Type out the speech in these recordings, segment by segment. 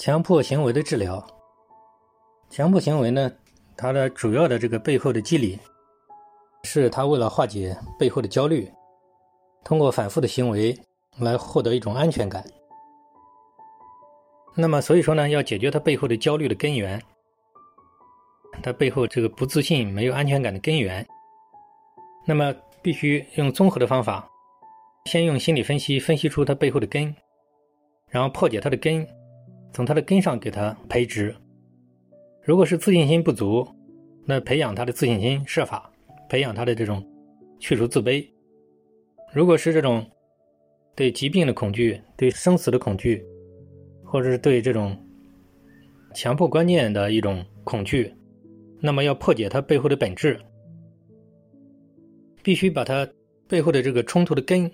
强迫行为的治疗，强迫行为呢，它的主要的这个背后的机理，是他为了化解背后的焦虑，通过反复的行为来获得一种安全感。那么，所以说呢，要解决他背后的焦虑的根源，他背后这个不自信、没有安全感的根源，那么必须用综合的方法，先用心理分析分析出他背后的根，然后破解他的根。从他的根上给他培植，如果是自信心不足，那培养他的自信心，设法培养他的这种去除自卑。如果是这种对疾病的恐惧、对生死的恐惧，或者是对这种强迫观念的一种恐惧，那么要破解它背后的本质，必须把它背后的这个冲突的根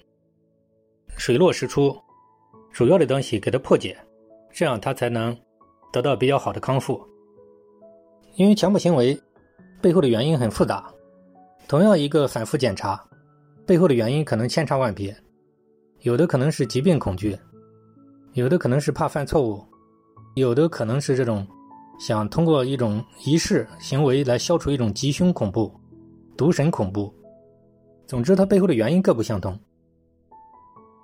水落石出，主要的东西给它破解。这样他才能得到比较好的康复。因为强迫行为背后的原因很复杂，同样一个反复检查，背后的原因可能千差万别。有的可能是疾病恐惧，有的可能是怕犯错误，有的可能是这种想通过一种仪式行为来消除一种吉凶恐怖、毒神恐怖。总之，它背后的原因各不相同。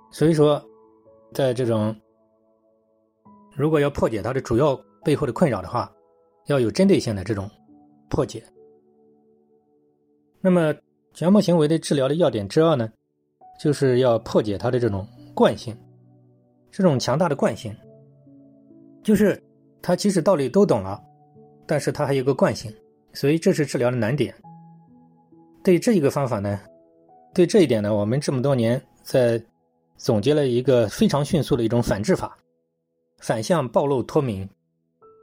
所以说，在这种。如果要破解它的主要背后的困扰的话，要有针对性的这种破解。那么，强迫行为的治疗的要点之二呢，就是要破解它的这种惯性，这种强大的惯性，就是他其实道理都懂了，但是他还有个惯性，所以这是治疗的难点。对这一个方法呢，对这一点呢，我们这么多年在总结了一个非常迅速的一种反制法。反向暴露脱敏，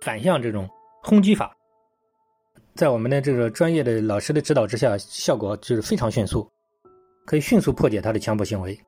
反向这种轰击法，在我们的这个专业的老师的指导之下，效果就是非常迅速，可以迅速破解他的强迫行为。